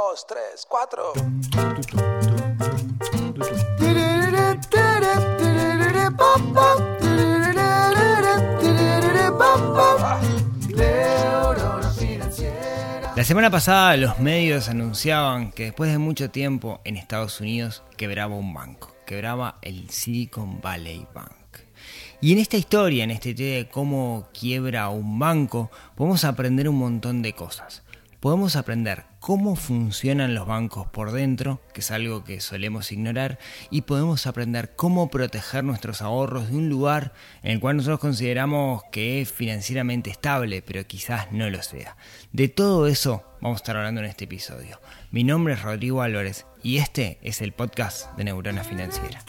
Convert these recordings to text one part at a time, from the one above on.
dos, tres, cuatro. La semana pasada los medios anunciaban que después de mucho tiempo en Estados Unidos quebraba un banco, quebraba el Silicon Valley Bank. Y en esta historia, en este tema de cómo quiebra un banco, podemos aprender un montón de cosas podemos aprender cómo funcionan los bancos por dentro, que es algo que solemos ignorar, y podemos aprender cómo proteger nuestros ahorros de un lugar en el cual nosotros consideramos que es financieramente estable, pero quizás no lo sea. De todo eso vamos a estar hablando en este episodio. Mi nombre es Rodrigo Álvarez y este es el podcast de Neurona Financiera.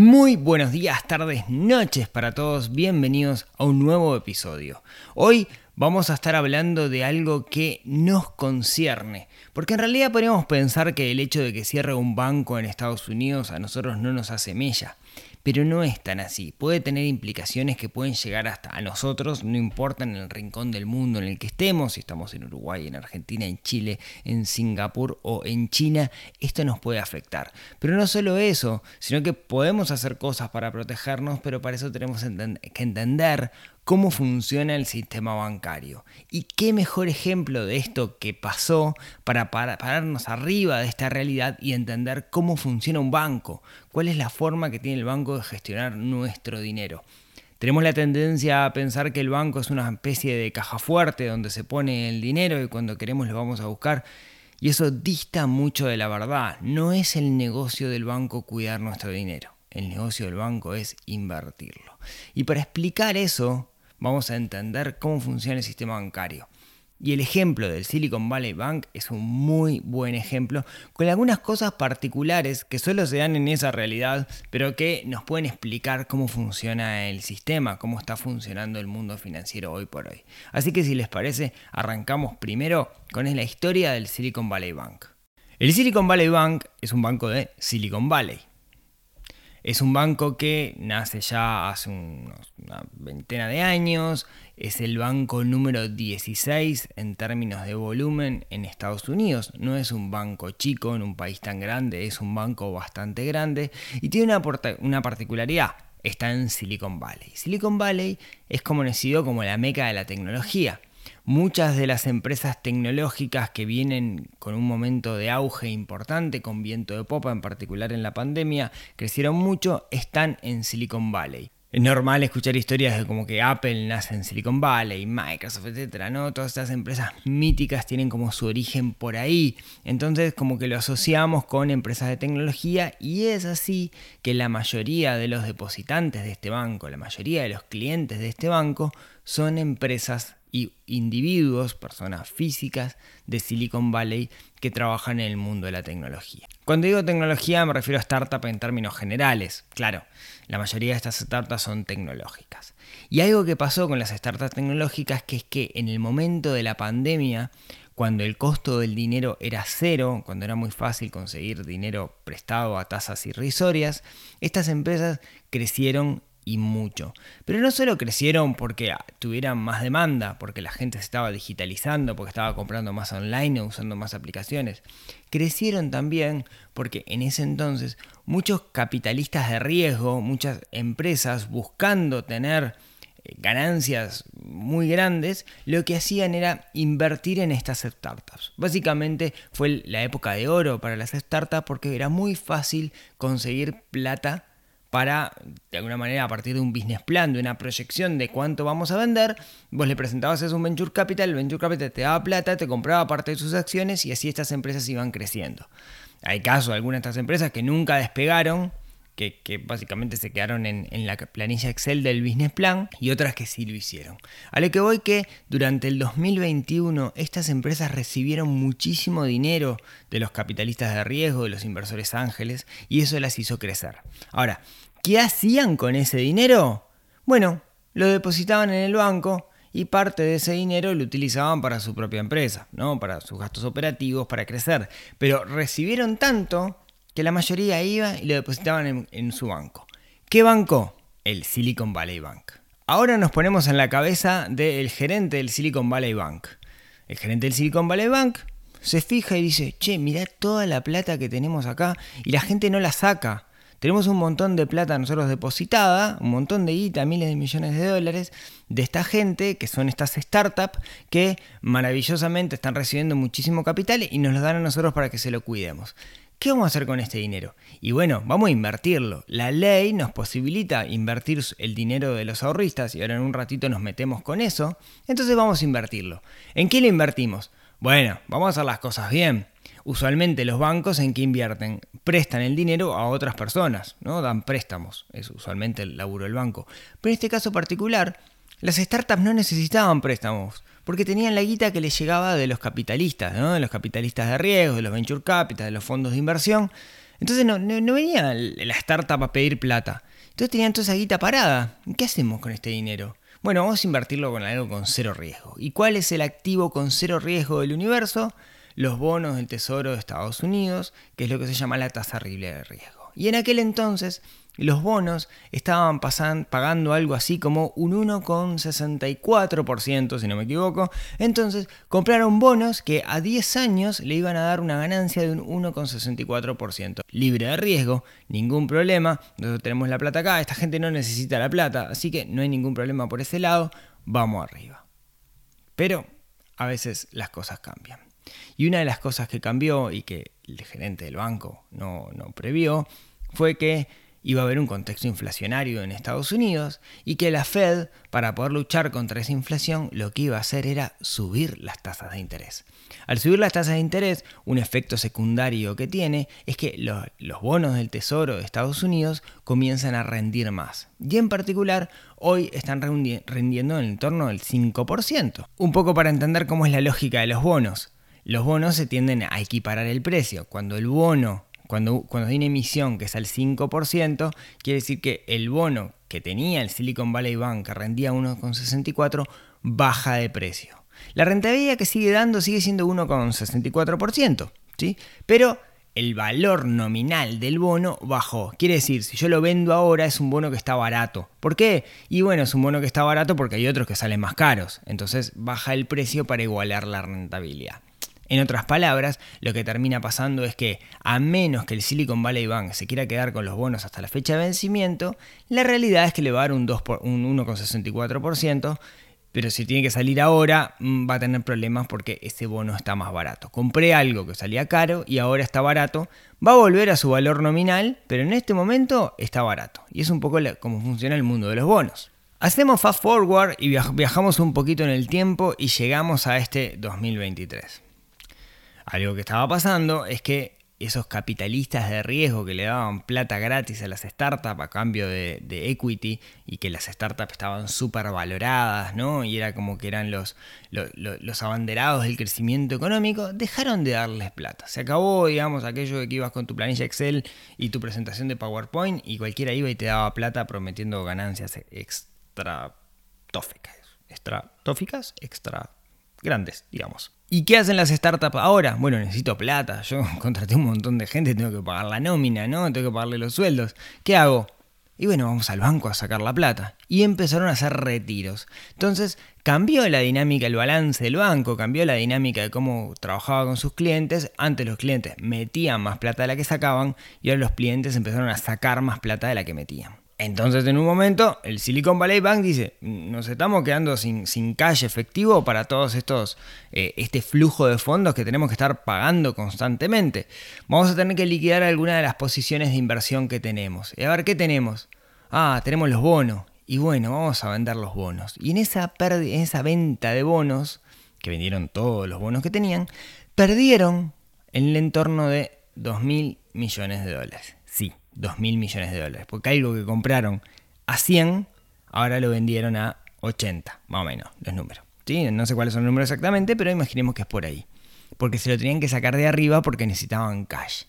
Muy buenos días, tardes, noches para todos, bienvenidos a un nuevo episodio. Hoy vamos a estar hablando de algo que nos concierne, porque en realidad podríamos pensar que el hecho de que cierre un banco en Estados Unidos a nosotros no nos hace mella pero no es tan así. Puede tener implicaciones que pueden llegar hasta a nosotros, no importa en el rincón del mundo en el que estemos, si estamos en Uruguay, en Argentina, en Chile, en Singapur o en China, esto nos puede afectar. Pero no solo eso, sino que podemos hacer cosas para protegernos, pero para eso tenemos que entender cómo funciona el sistema bancario. Y qué mejor ejemplo de esto que pasó para pararnos arriba de esta realidad y entender cómo funciona un banco, cuál es la forma que tiene el banco de gestionar nuestro dinero. Tenemos la tendencia a pensar que el banco es una especie de caja fuerte donde se pone el dinero y cuando queremos lo vamos a buscar. Y eso dista mucho de la verdad. No es el negocio del banco cuidar nuestro dinero. El negocio del banco es invertirlo. Y para explicar eso, vamos a entender cómo funciona el sistema bancario. Y el ejemplo del Silicon Valley Bank es un muy buen ejemplo, con algunas cosas particulares que solo se dan en esa realidad, pero que nos pueden explicar cómo funciona el sistema, cómo está funcionando el mundo financiero hoy por hoy. Así que si les parece, arrancamos primero con la historia del Silicon Valley Bank. El Silicon Valley Bank es un banco de Silicon Valley. Es un banco que nace ya hace una veintena de años, es el banco número 16 en términos de volumen en Estados Unidos. No es un banco chico en un país tan grande, es un banco bastante grande y tiene una, particularidad. Está en Silicon Valley. Silicon Valley es conocido como la meca de la tecnología. Muchas de las empresas tecnológicas que vienen con un momento de auge importante, con viento de popa, en particular en la pandemia, crecieron mucho, están en Silicon Valley. Es normal escuchar historias de como que Apple nace en Silicon Valley, Microsoft, etcétera, ¿no? Todas estas empresas míticas tienen como su origen por ahí. Entonces, como que lo asociamos con empresas de tecnología y es así que la mayoría de los depositantes de este banco, la mayoría de los clientes de este banco son empresas y individuos, personas físicas de Silicon Valley que trabajan en el mundo de la tecnología. Cuando digo tecnología me refiero a startup en términos generales. Claro, la mayoría de estas startups son tecnológicas. Y algo que pasó con las startups tecnológicas que es que en el momento de la pandemia, cuando el costo del dinero era cero, cuando era muy fácil conseguir dinero prestado a tasas irrisorias, estas empresas crecieron y mucho. Pero no solo crecieron porque tuvieran más demanda, porque la gente se estaba digitalizando, porque estaba comprando más online o usando más aplicaciones. Crecieron también porque en ese entonces muchos capitalistas de riesgo, muchas empresas buscando tener eh, ganancias muy grandes, lo que hacían era invertir en estas startups. Básicamente fue la época de oro para las startups porque era muy fácil conseguir plata para, de alguna manera, a partir de un business plan, de una proyección de cuánto vamos a vender, vos le presentabas eso un venture capital, el venture capital te daba plata, te compraba parte de sus acciones y así estas empresas iban creciendo. Hay casos de algunas de estas empresas que nunca despegaron, que, básicamente se quedaron en, la planilla Excel del business plan y otras que sí lo hicieron. A lo que voy que durante el 2021 estas empresas recibieron muchísimo dinero de los capitalistas de riesgo, de los inversores ángeles, y eso las hizo crecer. Ahora, ¿qué hacían con ese dinero? Bueno, lo depositaban en el banco y parte de ese dinero lo utilizaban para su propia empresa, ¿no? para sus gastos operativos, para crecer. Pero recibieron tanto que la mayoría iba y lo depositaban en, su banco. ¿Qué banco? El Silicon Valley Bank. Ahora nos ponemos en la cabeza del gerente del Silicon Valley Bank. El gerente del Silicon Valley Bank se fija y dice, che, mirá toda la plata que tenemos acá y la gente no la saca. Tenemos un montón de plata nosotros depositada, un montón de guita, miles de millones de dólares, de esta gente, que son estas startups, que maravillosamente están recibiendo muchísimo capital y nos lo dan a nosotros para que se lo cuidemos. ¿Qué vamos a hacer con este dinero? Y bueno, vamos a invertirlo. La ley nos posibilita invertir el dinero de los ahorristas y ahora en un ratito nos metemos con eso. Entonces vamos a invertirlo. ¿En qué lo invertimos? Bueno, vamos a hacer las cosas bien. Usualmente los bancos en qué invierten, prestan el dinero a otras personas, ¿no? Dan préstamos, es usualmente el laburo del banco. Pero en este caso particular, las startups no necesitaban préstamos, porque tenían la guita que les llegaba de los capitalistas, ¿no? de los capitalistas de riesgo, de los venture capital, de los fondos de inversión. Entonces no, no, venía la startup a pedir plata. Entonces tenían toda esa guita parada. ¿Qué hacemos con este dinero? Bueno, vamos a invertirlo con algo con cero riesgo. ¿Y cuál es el activo con cero riesgo del universo? Los bonos del Tesoro de Estados Unidos, que es lo que se llama la tasa libre de riesgo. Y en aquel entonces los bonos estaban pagando algo así como un 1,64%, si no me equivoco. Entonces compraron bonos que a 10 años le iban a dar una ganancia de un 1,64%. Libre de riesgo, ningún problema. Nosotros tenemos la plata acá, esta gente no necesita la plata, así que no hay ningún problema por ese lado. Vamos arriba. Pero a veces las cosas cambian. Y una de las cosas que cambió y que el gerente del banco no, no previó fue que iba a haber un contexto inflacionario en Estados Unidos y que la Fed, para poder luchar contra esa inflación, lo que iba a hacer era subir las tasas de interés. Al subir las tasas de interés, un efecto secundario que tiene es que los, bonos del Tesoro de Estados Unidos comienzan a rendir más. Y en particular, hoy están rendiendo en el torno del 5%. Un poco para entender cómo es la lógica de los bonos. Los bonos se tienden a equiparar el precio. Cuando el bono cuando, cuando hay una emisión que es al 5%, quiere decir que el bono que tenía el Silicon Valley Bank, que rendía 1,64, baja de precio. La rentabilidad que sigue dando sigue siendo 1,64%, ¿sí? Pero el valor nominal del bono bajó. Quiere decir, si yo lo vendo ahora es un bono que está barato. ¿Por qué? Y bueno, es un bono que está barato porque hay otros que salen más caros. Entonces baja el precio para igualar la rentabilidad. En otras palabras, lo que termina pasando es que a menos que el Silicon Valley Bank se quiera quedar con los bonos hasta la fecha de vencimiento, la realidad es que le va a dar un, 1,64%, pero si tiene que salir ahora mm, va a tener problemas porque ese bono está más barato. Compré algo que salía caro y ahora está barato, va a volver a su valor nominal, pero en este momento está barato. Y es un poco como funciona el mundo de los bonos. Hacemos fast forward y viajamos un poquito en el tiempo y llegamos a este 2023. Algo que estaba pasando es que esos capitalistas de riesgo que le daban plata gratis a las startups a cambio de, equity y que las startups estaban súper valoradas, ¿no? Y era como que eran los, los, abanderados del crecimiento económico, dejaron de darles plata. Se acabó, digamos, aquello de que ibas con tu planilla Excel y tu presentación de PowerPoint y cualquiera iba y te daba plata prometiendo ganancias extra tóficas. Extra tóficas, extra grandes, digamos. ¿Y qué hacen las startups ahora? Bueno, necesito plata. Yo contraté un montón de gente, tengo que pagar la nómina, ¿no? Tengo que pagarle los sueldos. ¿Qué hago? Y bueno, vamos al banco a sacar la plata. Y empezaron a hacer retiros. Entonces cambió la dinámica, el balance del banco, cambió la dinámica de cómo trabajaba con sus clientes. Antes los clientes metían más plata de la que sacaban y ahora los clientes empezaron a sacar más plata de la que metían. Entonces, en un momento, el Silicon Valley Bank dice, nos estamos quedando sin, sin calle efectivo para todos estos, eh, este flujo de fondos que tenemos que estar pagando constantemente. Vamos a tener que liquidar alguna de las posiciones de inversión que tenemos. Y a ver, ¿qué tenemos? Ah, tenemos los bonos. Y bueno, vamos a vender los bonos. Y en esa, en esa venta de bonos, que vendieron todos los bonos que tenían, perdieron en el entorno de 2 mil millones de dólares. Sí, 2 mil millones de dólares. Porque algo que compraron a 100, ahora lo vendieron a 80, más o menos, los números. ¿Sí? No sé cuáles son los números exactamente, pero imaginemos que es por ahí. Porque se lo tenían que sacar de arriba porque necesitaban cash.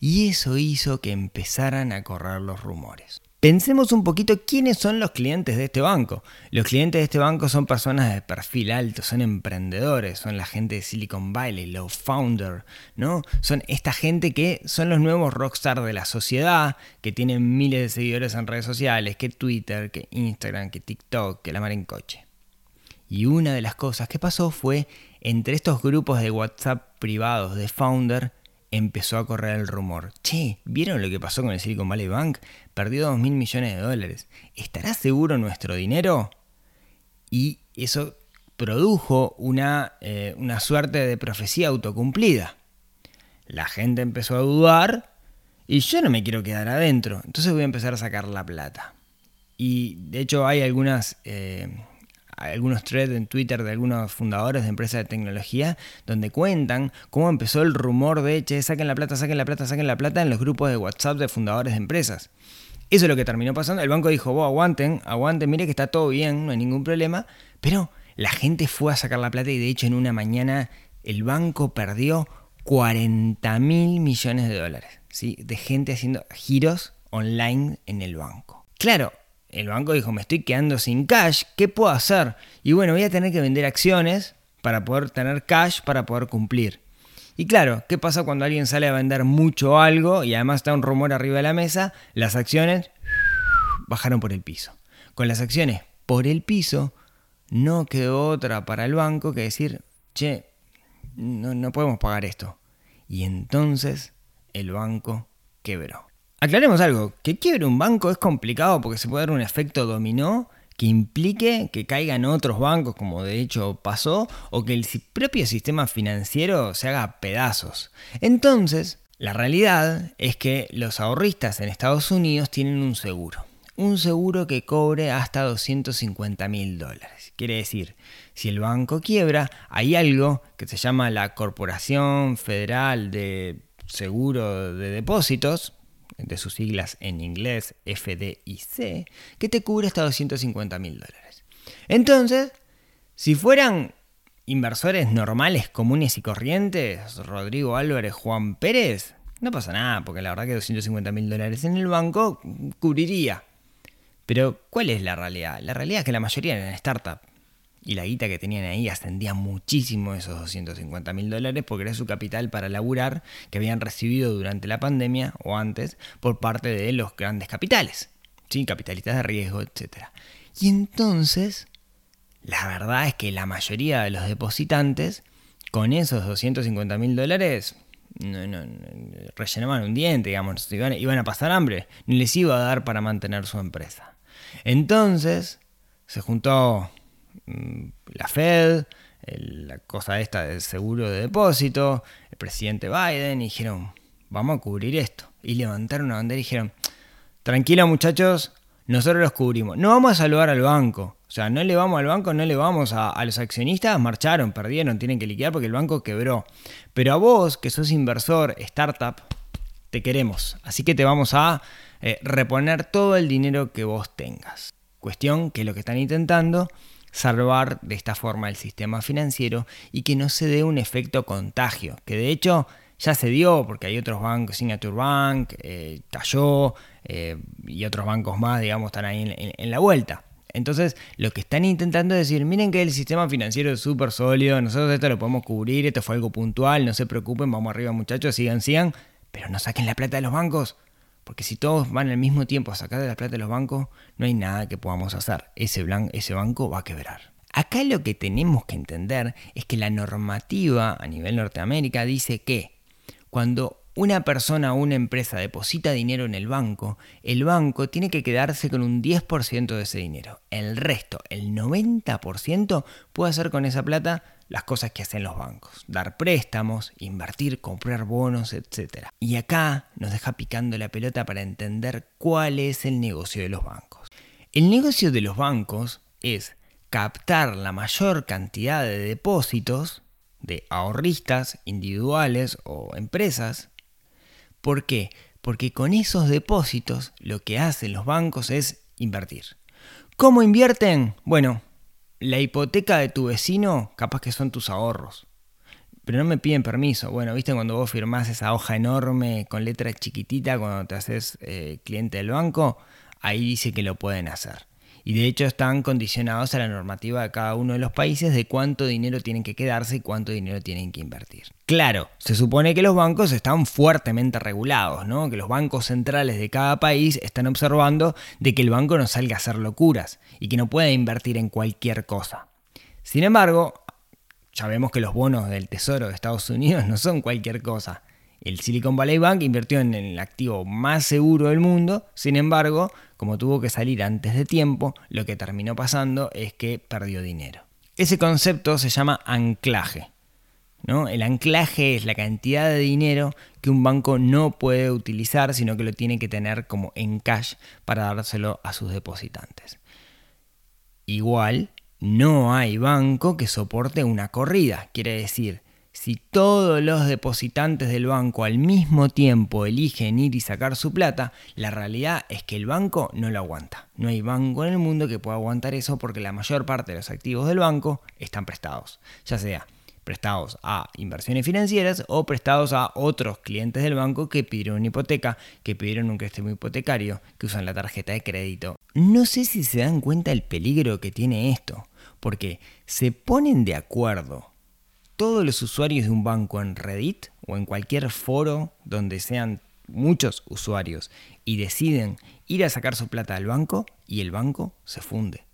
Y eso hizo que empezaran a correr los rumores. Pensemos un poquito quiénes son los clientes de este banco. Los clientes de este banco son personas de perfil alto, son emprendedores, son la gente de Silicon Valley, los founders, ¿no? Son esta gente que son los nuevos rockstar de la sociedad, que tienen miles de seguidores en redes sociales, que Twitter, que Instagram, que TikTok, que la mar en coche. Y una de las cosas que pasó fue entre estos grupos de WhatsApp privados de founder empezó a correr el rumor. Che, ¿vieron lo que pasó con el Silicon Valley Bank? Perdió 2 mil millones de dólares. ¿Estará seguro nuestro dinero? Y eso produjo una, eh, una suerte de profecía autocumplida. La gente empezó a dudar y yo no me quiero quedar adentro, entonces voy a empezar a sacar la plata. Y de hecho hay algunas... Eh, algunos threads en Twitter de algunos fundadores de empresas de tecnología donde cuentan cómo empezó el rumor de, che, saquen la plata, saquen la plata, saquen la plata en los grupos de WhatsApp de fundadores de empresas. Eso es lo que terminó pasando. El banco dijo, vos aguanten, aguanten, mire que está todo bien, no hay ningún problema. Pero la gente fue a sacar la plata y de hecho en una mañana el banco perdió 40 mil millones de dólares. ¿sí? De gente haciendo giros online en el banco. Claro, el banco dijo, me estoy quedando sin cash, ¿qué puedo hacer? Y bueno, voy a tener que vender acciones para poder tener cash para poder cumplir. Y claro, ¿qué pasa cuando alguien sale a vender mucho algo y además está un rumor arriba de la mesa? Las acciones bajaron por el piso. Con las acciones por el piso, no quedó otra para el banco que decir, che, no, no podemos pagar esto. Y entonces el banco quebró. Aclaremos algo, que quiebre un banco es complicado porque se puede dar un efecto dominó que implique que caigan otros bancos, como de hecho pasó, o que el propio sistema financiero se haga pedazos. Entonces, la realidad es que los ahorristas en Estados Unidos tienen un seguro. Un seguro que cobre hasta 250 mil dólares. Quiere decir, si el banco quiebra, hay algo que se llama la Corporación Federal de Seguro de Depósitos, de sus siglas en inglés FDIC, que te cubre hasta 250 mil dólares. Entonces, si fueran inversores normales, comunes y corrientes, Rodrigo Álvarez, Juan Pérez, no pasa nada, porque la verdad que 250 mil dólares en el banco cubriría. Pero, ¿cuál es la realidad? La realidad es que la mayoría eran startups y la guita que tenían ahí ascendía muchísimo esos 250 mil dólares porque era su capital para laburar que habían recibido durante la pandemia o antes por parte de los grandes capitales, ¿sí? capitalistas de riesgo, etc. Y entonces, la verdad es que la mayoría de los depositantes con esos 250 mil dólares no, no, rellenaban un diente, digamos, iban, iban a pasar hambre, ni les iba a dar para mantener su empresa. Entonces, se juntó la Fed, la cosa esta del seguro de depósito, el presidente Biden, y dijeron, vamos a cubrir esto. Y levantaron una bandera y dijeron, tranquilo muchachos, nosotros los cubrimos. No vamos a saludar al banco. O sea, no le vamos al banco, no le vamos a, los accionistas, marcharon, perdieron, tienen que liquidar porque el banco quebró. Pero a vos, que sos inversor, startup, te queremos. Así que te vamos a eh, reponer todo el dinero que vos tengas. Cuestión que lo que están intentando salvar de esta forma el sistema financiero y que no se dé un efecto contagio, que de hecho ya se dio porque hay otros bancos, Signature Bank, eh, cayó eh, y otros bancos más, digamos, están ahí en, la vuelta. Entonces, lo que están intentando es decir, miren que el sistema financiero es súper sólido, nosotros esto lo podemos cubrir, esto fue algo puntual, no se preocupen, vamos arriba muchachos, sigan, sigan, pero no saquen la plata de los bancos, porque si todos van al mismo tiempo a sacar de la plata de los bancos, no hay nada que podamos hacer. Ese, banco va a quebrar. Acá lo que tenemos que entender es que la normativa a nivel Norteamérica dice que cuando una persona o una empresa deposita dinero en el banco, el banco tiene que quedarse con un 10% de ese dinero. El resto, el 90%, puede hacer con esa plata las cosas que hacen los bancos. Dar préstamos, invertir, comprar bonos, etc. Y acá nos deja picando la pelota para entender cuál es el negocio de los bancos. El negocio de los bancos es captar la mayor cantidad de depósitos de ahorristas individuales o empresas ¿Por qué? Porque con esos depósitos lo que hacen los bancos es invertir. ¿Cómo invierten? Bueno, la hipoteca de tu vecino capaz que son tus ahorros. Pero no me piden permiso. Bueno, viste cuando vos firmás esa hoja enorme con letra chiquitita cuando te haces eh, cliente del banco. ahí dice que lo pueden hacer. Y de hecho están condicionados a la normativa de cada uno de los países de cuánto dinero tienen que quedarse y cuánto dinero tienen que invertir. Claro, se supone que los bancos están fuertemente regulados, ¿no? Que los bancos centrales de cada país están observando de que el banco no salga a hacer locuras y que no pueda invertir en cualquier cosa. Sin embargo, ya vemos que los bonos del Tesoro de Estados Unidos no son cualquier cosa. El Silicon Valley Bank invirtió en el activo más seguro del mundo, sin embargo, como tuvo que salir antes de tiempo, lo que terminó pasando es que perdió dinero. Ese concepto se llama anclaje. ¿no? El anclaje es la cantidad de dinero que un banco no puede utilizar, sino que lo tiene que tener como en cash para dárselo a sus depositantes. Igual, no hay banco que soporte una corrida, quiere decir, si todos los depositantes del banco al mismo tiempo eligen ir y sacar su plata, la realidad es que el banco no lo aguanta. No hay banco en el mundo que pueda aguantar eso porque la mayor parte de los activos del banco están prestados, ya sea prestados a inversiones financieras o prestados a otros clientes del banco que pidieron una hipoteca, que pidieron un crédito hipotecario, que usan la tarjeta de crédito. No sé si se dan cuenta el peligro que tiene esto, porque se ponen de acuerdo todos los usuarios de un banco en Reddit o en cualquier foro donde sean muchos usuarios y deciden ir a sacar su plata al banco y el banco se funde.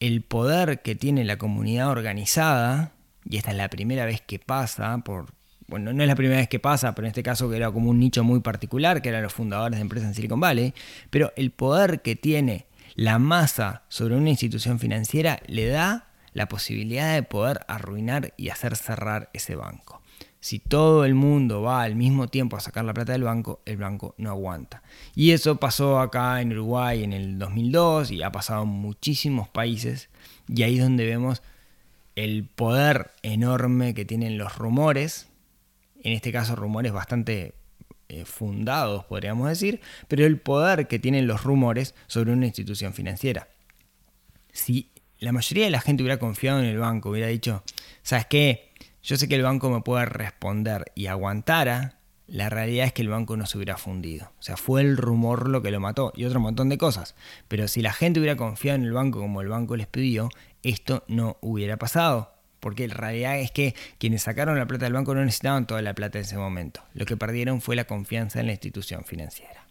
El poder que tiene la comunidad organizada, y esta es la primera vez que pasa, por, bueno, no es la primera vez que pasa, pero en este caso que era como un nicho muy particular, que eran los fundadores de empresas en Silicon Valley, pero el poder que tiene la masa sobre una institución financiera le da la posibilidad de poder arruinar y hacer cerrar ese banco. Si todo el mundo va al mismo tiempo a sacar la plata del banco, el banco no aguanta. Y eso pasó acá en Uruguay en el 2002 y ha pasado en muchísimos países. Y ahí es donde vemos el poder enorme que tienen los rumores. En este caso rumores bastante eh, fundados, podríamos decir, pero el poder que tienen los rumores sobre una institución financiera. Si la mayoría de la gente hubiera confiado en el banco, hubiera dicho, ¿sabes qué? Yo sé que el banco me puede responder y aguantara, la realidad es que el banco no se hubiera fundido. O sea, fue el rumor lo que lo mató y otro montón de cosas. Pero si la gente hubiera confiado en el banco como el banco les pidió, esto no hubiera pasado. Porque la realidad es que quienes sacaron la plata del banco no necesitaban toda la plata en ese momento. Lo que perdieron fue la confianza en la institución financiera.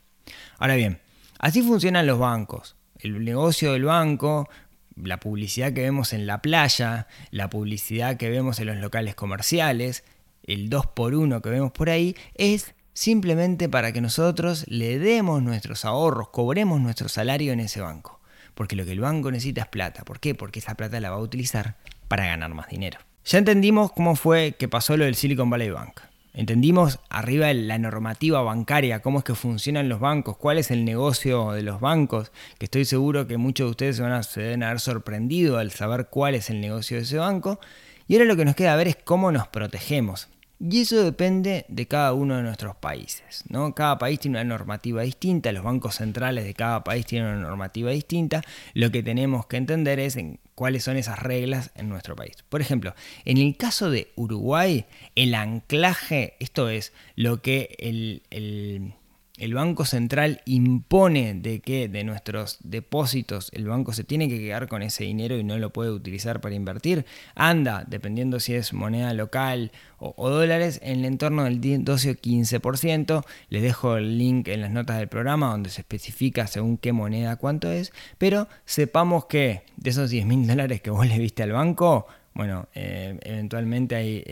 Ahora bien, así funcionan los bancos. El negocio del banco la publicidad que vemos en la playa, la publicidad que vemos en los locales comerciales, el 2x1 que vemos por ahí, es simplemente para que nosotros le demos nuestros ahorros, cobremos nuestro salario en ese banco. Porque lo que el banco necesita es plata. ¿Por qué? Porque esa plata la va a utilizar para ganar más dinero. Ya entendimos cómo fue que pasó lo del Silicon Valley Bank. Entendimos arriba la normativa bancaria, cómo es que funcionan los bancos, cuál es el negocio de los bancos, que estoy seguro que muchos de ustedes se, van a, se deben haber sorprendido al saber cuál es el negocio de ese banco. Y ahora lo que nos queda ver es cómo nos protegemos. Y eso depende de cada uno de nuestros países. ¿no? Cada país tiene una normativa distinta, los bancos centrales de cada país tienen una normativa distinta. Lo que tenemos que entender es en cuáles son esas reglas en nuestro país. Por ejemplo, en el caso de Uruguay, el anclaje, esto es lo que el, el el Banco Central impone de que de nuestros depósitos el banco se tiene que quedar con ese dinero y no lo puede utilizar para invertir, anda, dependiendo si es moneda local o, dólares, en el entorno del 12 o 15%. Les dejo el link en las notas del programa donde se especifica según qué moneda cuánto es, pero sepamos que de esos 10 mil dólares que vos le viste al banco, bueno, eh, eventualmente hay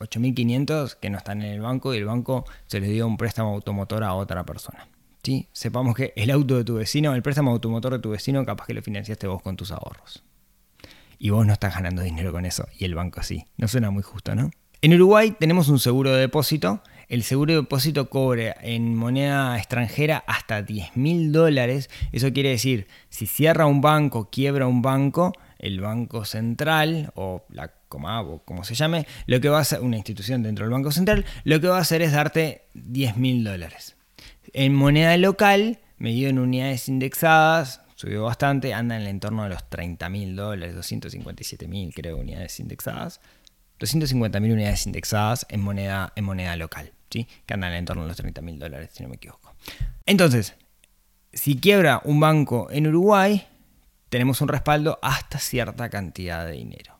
8.500 eh, que no están en el banco y el banco se les dio un préstamo automotor a otra persona. ¿sí? Sepamos que el auto de tu vecino, el préstamo automotor de tu vecino, capaz que lo financiaste vos con tus ahorros. Y vos no estás ganando dinero con eso y el banco sí. No suena muy justo, ¿no? En Uruguay tenemos un seguro de depósito. El seguro de depósito cobre en moneda extranjera hasta 10 mil dólares. Eso quiere decir, si cierra un banco, quiebra un banco, el Banco Central o la Comabo, como se llame, lo que va a hacer, una institución dentro del Banco Central, lo que va a hacer es darte 10 mil dólares. En moneda local, medido en unidades indexadas, subió bastante, anda en el entorno de los 30 mil dólares, 257 mil creo unidades indexadas. 250 mil unidades indexadas en moneda, en moneda local, ¿sí? que andan en el entorno de los 30 mil dólares, si no me equivoco. Entonces, si quiebra un banco en Uruguay, tenemos un respaldo hasta cierta cantidad de dinero.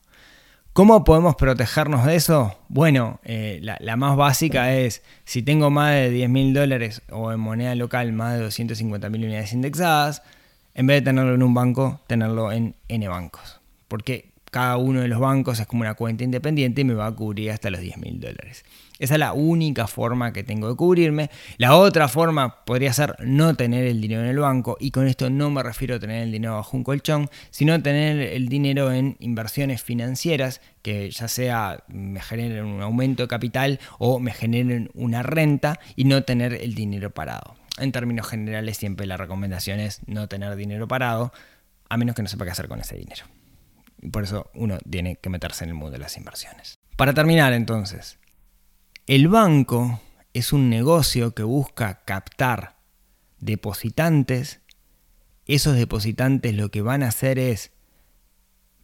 ¿Cómo podemos protegernos de eso? Bueno, eh, la, más básica es, si tengo más de 10 mil dólares o en moneda local más de 250 mil unidades indexadas, en vez de tenerlo en un banco, tenerlo en N bancos. Porque cada uno de los bancos es como una cuenta independiente y me va a cubrir hasta los 10 mil dólares. Esa es la única forma que tengo de cubrirme. La otra forma podría ser no tener el dinero en el banco y con esto no me refiero a tener el dinero bajo un colchón, sino tener el dinero en inversiones financieras que ya sea me generen un aumento de capital o me generen una renta y no tener el dinero parado. En términos generales siempre la recomendación es no tener dinero parado a menos que no sepa qué hacer con ese dinero. Y por eso uno tiene que meterse en el mundo de las inversiones. Para terminar entonces, el banco es un negocio que busca captar depositantes. Esos depositantes lo que van a hacer es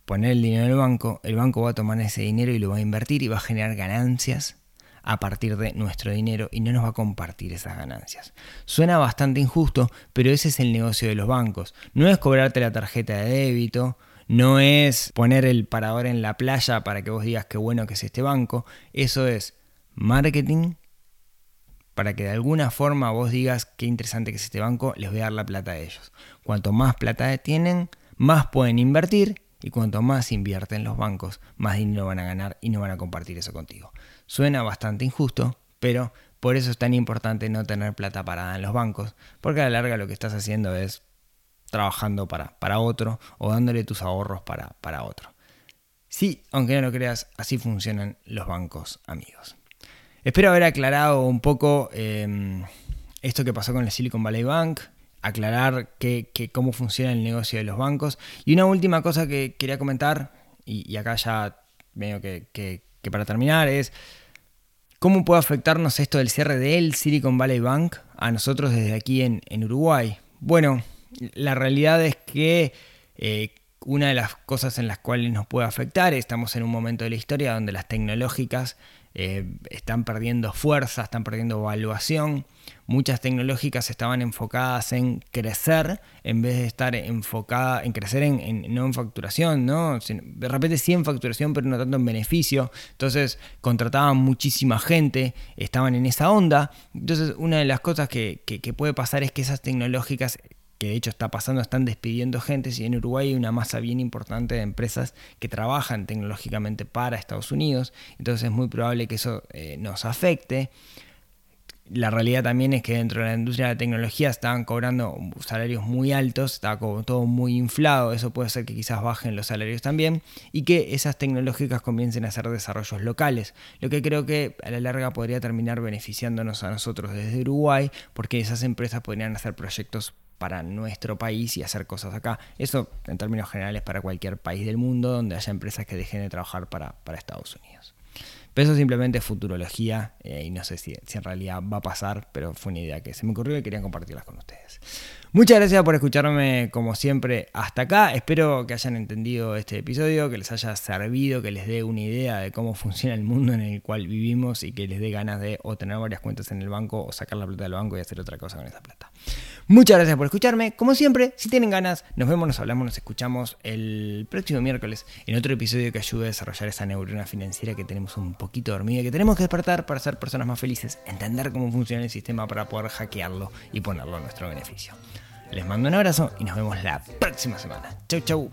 poner el dinero en el banco, el banco va a tomar ese dinero y lo va a invertir y va a generar ganancias a partir de nuestro dinero y no nos va a compartir esas ganancias. Suena bastante injusto, pero ese es el negocio de los bancos. No es cobrarte la tarjeta de débito, no es poner el parador en la playa para que vos digas qué bueno que es este banco, eso es marketing para que de alguna forma vos digas qué interesante que es este banco, les voy a dar la plata a ellos. Cuanto más plata tienen, más pueden invertir y cuanto más invierten los bancos, más dinero van a ganar y no van a compartir eso contigo. Suena bastante injusto, pero por eso es tan importante no tener plata parada en los bancos, porque a la larga lo que estás haciendo es trabajando para, para otro o dándole tus ahorros para, para otro. Sí, aunque no lo creas, así funcionan los bancos amigos. Espero haber aclarado un poco em, esto que pasó con el Silicon Valley Bank, aclarar cómo funciona el negocio de los bancos. Y una última cosa que quería comentar, y, acá ya veo que, para terminar, es cómo puede afectarnos esto del cierre del Silicon Valley Bank a nosotros desde aquí en, Uruguay. Bueno, la realidad es que eh, una de las cosas en las cuales nos puede afectar, estamos en un momento de la historia donde las tecnológicas eh, están perdiendo fuerza, están perdiendo evaluación. Muchas tecnológicas estaban enfocadas en crecer en vez de estar enfocadas en crecer en, no en facturación, ¿no? De repente sí en facturación, pero no tanto en beneficio. Entonces contrataban muchísima gente, estaban en esa onda. Entonces una de las cosas que puede pasar es que esas tecnológicas que de hecho está pasando, están despidiendo gente. Si en Uruguay hay una masa bien importante de empresas que trabajan tecnológicamente para Estados Unidos, entonces es muy probable que eso eh, nos afecte. La realidad también es que dentro de la industria de la tecnología estaban cobrando salarios muy altos, estaba todo muy inflado, eso puede ser que quizás bajen los salarios también y que esas tecnológicas comiencen a hacer desarrollos locales, lo que creo que a la larga podría terminar beneficiándonos a nosotros desde Uruguay porque esas empresas podrían hacer proyectos para nuestro país y hacer cosas acá. Eso en términos generales para cualquier país del mundo donde haya empresas que dejen de trabajar para, Estados Unidos. Pero eso simplemente es futurología eh, y no sé si, si, en realidad va a pasar, pero fue una idea que se me ocurrió y quería compartirlas con ustedes. Muchas gracias por escucharme como siempre hasta acá. Espero que hayan entendido este episodio, que les haya servido, que les dé una idea de cómo funciona el mundo en el cual vivimos y que les dé ganas de o tener varias cuentas en el banco o sacar la plata del banco y hacer otra cosa con esa plata. Muchas gracias por escucharme. Como siempre, si tienen ganas, nos vemos, nos hablamos, nos escuchamos el próximo miércoles en otro episodio que ayude a desarrollar esa neurona financiera que tenemos un poquito dormida que tenemos que despertar para ser personas más felices, entender cómo funciona el sistema para poder hackearlo y ponerlo a nuestro beneficio. Les mando un abrazo y nos vemos la próxima semana. Chau, chau.